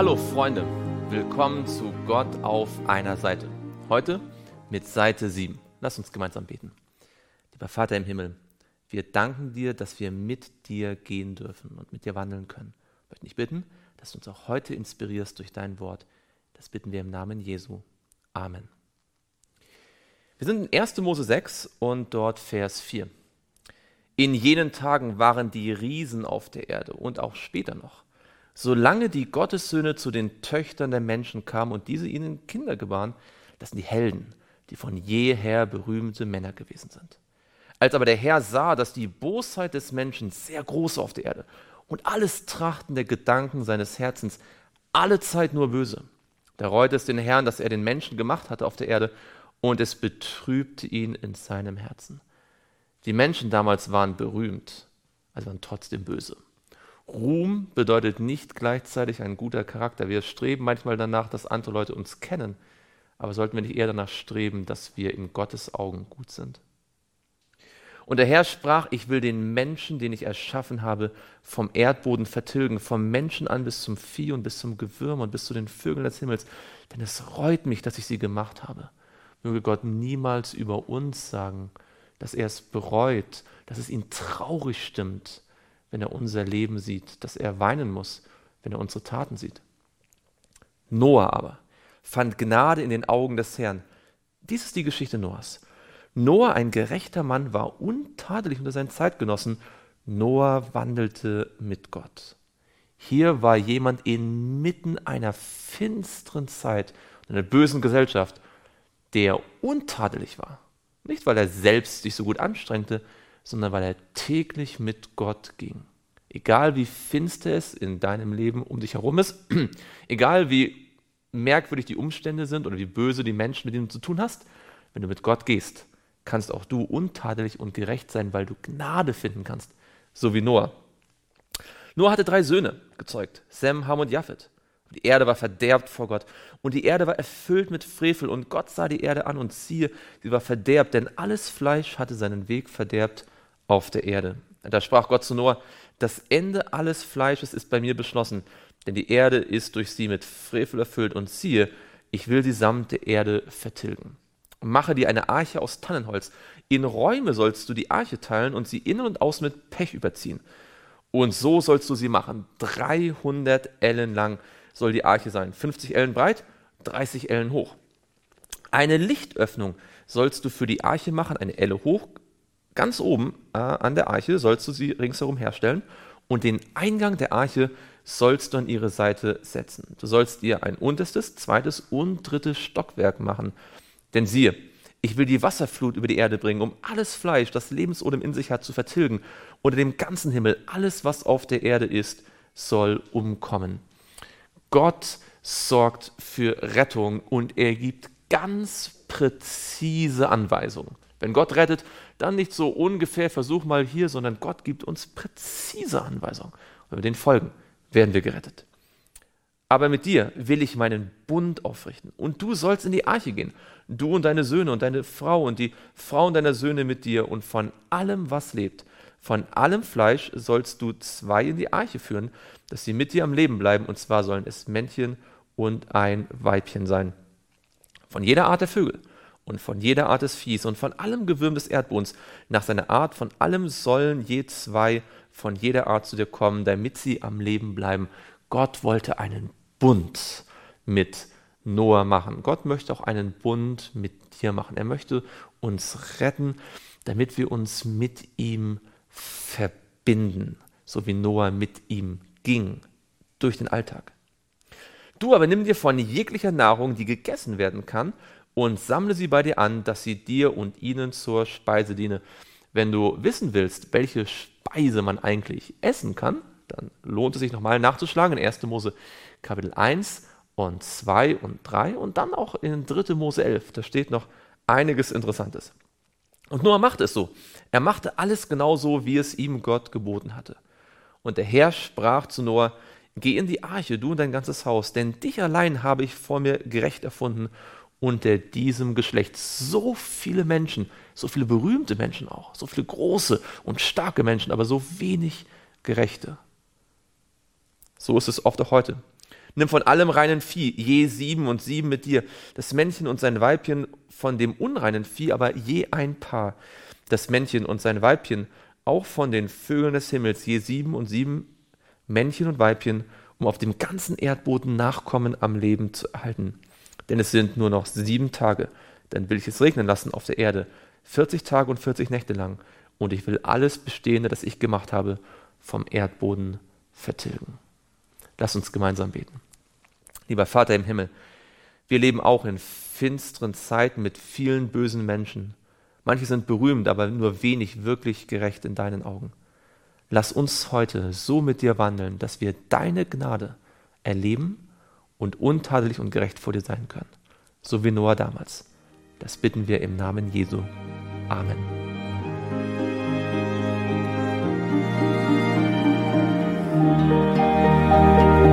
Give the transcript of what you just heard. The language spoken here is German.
Hallo Freunde, willkommen zu Gott auf einer Seite. Heute mit Seite 7. Lass uns gemeinsam beten. Lieber Vater im Himmel, wir danken dir, dass wir mit dir gehen dürfen und mit dir wandeln können. Ich möchte dich bitten, dass du uns auch heute inspirierst durch dein Wort. Das bitten wir im Namen Jesu. Amen. Wir sind in 1. Mose 6 und dort Vers 4. In jenen Tagen waren die Riesen auf der Erde und auch später noch solange die Gottessöhne zu den Töchtern der Menschen kamen und diese ihnen Kinder gebaren, das sind die Helden, die von jeher berühmte Männer gewesen sind. Als aber der Herr sah, dass die Bosheit des Menschen sehr groß auf der Erde und alles Trachten der Gedanken seines Herzens alle Zeit nur böse, da reute es den Herrn, dass er den Menschen gemacht hatte auf der Erde und es betrübte ihn in seinem Herzen. Die Menschen damals waren berühmt, also waren trotzdem böse. Ruhm bedeutet nicht gleichzeitig ein guter Charakter. Wir streben manchmal danach, dass andere Leute uns kennen, aber sollten wir nicht eher danach streben, dass wir in Gottes Augen gut sind? Und der Herr sprach, ich will den Menschen, den ich erschaffen habe, vom Erdboden vertilgen, vom Menschen an bis zum Vieh und bis zum Gewürm und bis zu den Vögeln des Himmels, denn es reut mich, dass ich sie gemacht habe. Möge Gott niemals über uns sagen, dass er es bereut, dass es ihn traurig stimmt, wenn er unser Leben sieht, dass er weinen muss, wenn er unsere Taten sieht. Noah aber fand Gnade in den Augen des Herrn. Dies ist die Geschichte Noahs. Noah, ein gerechter Mann, war untadelig unter seinen Zeitgenossen. Noah wandelte mit Gott. Hier war jemand inmitten einer finsteren Zeit, einer bösen Gesellschaft, der untadelig war. Nicht, weil er selbst sich so gut anstrengte, sondern weil er täglich mit Gott ging. Egal wie finster es in deinem Leben um dich herum ist, egal wie merkwürdig die Umstände sind oder wie böse die Menschen, mit denen du zu tun hast, wenn du mit Gott gehst, kannst auch du untadelig und gerecht sein, weil du Gnade finden kannst, so wie Noah. Noah hatte drei Söhne gezeugt, Sem, Ham und Japhet. Die Erde war verderbt vor Gott und die Erde war erfüllt mit Frevel und Gott sah die Erde an und siehe, sie war verderbt, denn alles Fleisch hatte seinen Weg verderbt auf der Erde. Da sprach Gott zu Noah, das Ende alles Fleisches ist bei mir beschlossen, denn die Erde ist durch sie mit Frevel erfüllt und siehe, ich will sie samt der Erde vertilgen. Mache dir eine Arche aus Tannenholz. In Räume sollst du die Arche teilen und sie innen und außen mit Pech überziehen. Und so sollst du sie machen. 300 Ellen lang soll die Arche sein. 50 Ellen breit, 30 Ellen hoch. Eine Lichtöffnung sollst du für die Arche machen, eine Elle hoch, ganz oben äh, an der Arche sollst du sie ringsherum herstellen und den Eingang der Arche sollst du an ihre Seite setzen. Du sollst ihr ein unterstes, zweites und drittes Stockwerk machen. Denn siehe, ich will die Wasserflut über die Erde bringen, um alles Fleisch, das Lebensodem in sich hat, zu vertilgen. Unter dem ganzen Himmel, alles, was auf der Erde ist, soll umkommen. Gott sorgt für Rettung und er gibt ganz präzise Anweisungen. Wenn Gott rettet, dann nicht so ungefähr, versuch mal hier, sondern Gott gibt uns präzise Anweisungen. Wenn wir den folgen, werden wir gerettet. Aber mit dir will ich meinen Bund aufrichten. Und du sollst in die Arche gehen. Du und deine Söhne und deine Frau und die Frauen deiner Söhne mit dir. Und von allem, was lebt, von allem Fleisch sollst du zwei in die Arche führen, dass sie mit dir am Leben bleiben. Und zwar sollen es Männchen und ein Weibchen sein. Von jeder Art der Vögel und von jeder Art des Viehs und von allem Gewürm des Erdbodens, nach seiner Art, von allem sollen je zwei von jeder Art zu dir kommen, damit sie am Leben bleiben. Gott wollte einen Bund mit Noah machen. Gott möchte auch einen Bund mit dir machen. Er möchte uns retten, damit wir uns mit ihm verbinden, so wie Noah mit ihm ging durch den Alltag. Du aber nimm dir von jeglicher Nahrung, die gegessen werden kann, und sammle sie bei dir an, dass sie dir und ihnen zur Speise diene. Wenn du wissen willst, welche Speise man eigentlich essen kann, dann lohnt es sich nochmal nachzuschlagen in 1. Mose Kapitel 1 und 2 und 3 und dann auch in 3. Mose 11. Da steht noch einiges Interessantes. Und Noah machte es so. Er machte alles genauso, wie es ihm Gott geboten hatte. Und der Herr sprach zu Noah, Geh in die Arche, du und dein ganzes Haus, denn dich allein habe ich vor mir gerecht erfunden unter diesem Geschlecht so viele Menschen, so viele berühmte Menschen auch, so viele große und starke Menschen, aber so wenig Gerechte. So ist es oft auch heute. Nimm von allem reinen Vieh je sieben und sieben mit dir, das Männchen und sein Weibchen von dem unreinen Vieh, aber je ein Paar, das Männchen und sein Weibchen auch von den Vögeln des Himmels, je sieben und sieben Männchen und Weibchen, um auf dem ganzen Erdboden Nachkommen am Leben zu erhalten. Denn es sind nur noch sieben Tage, dann will ich es regnen lassen auf der Erde, 40 Tage und 40 Nächte lang, und ich will alles Bestehende, das ich gemacht habe, vom Erdboden vertilgen. Lass uns gemeinsam beten. Lieber Vater im Himmel, wir leben auch in finsteren Zeiten mit vielen bösen Menschen. Manche sind berühmt, aber nur wenig wirklich gerecht in deinen Augen. Lass uns heute so mit dir wandeln, dass wir deine Gnade erleben und untadelig und gerecht vor dir sein können, so wie Noah damals. Das bitten wir im Namen Jesu. Amen. Musik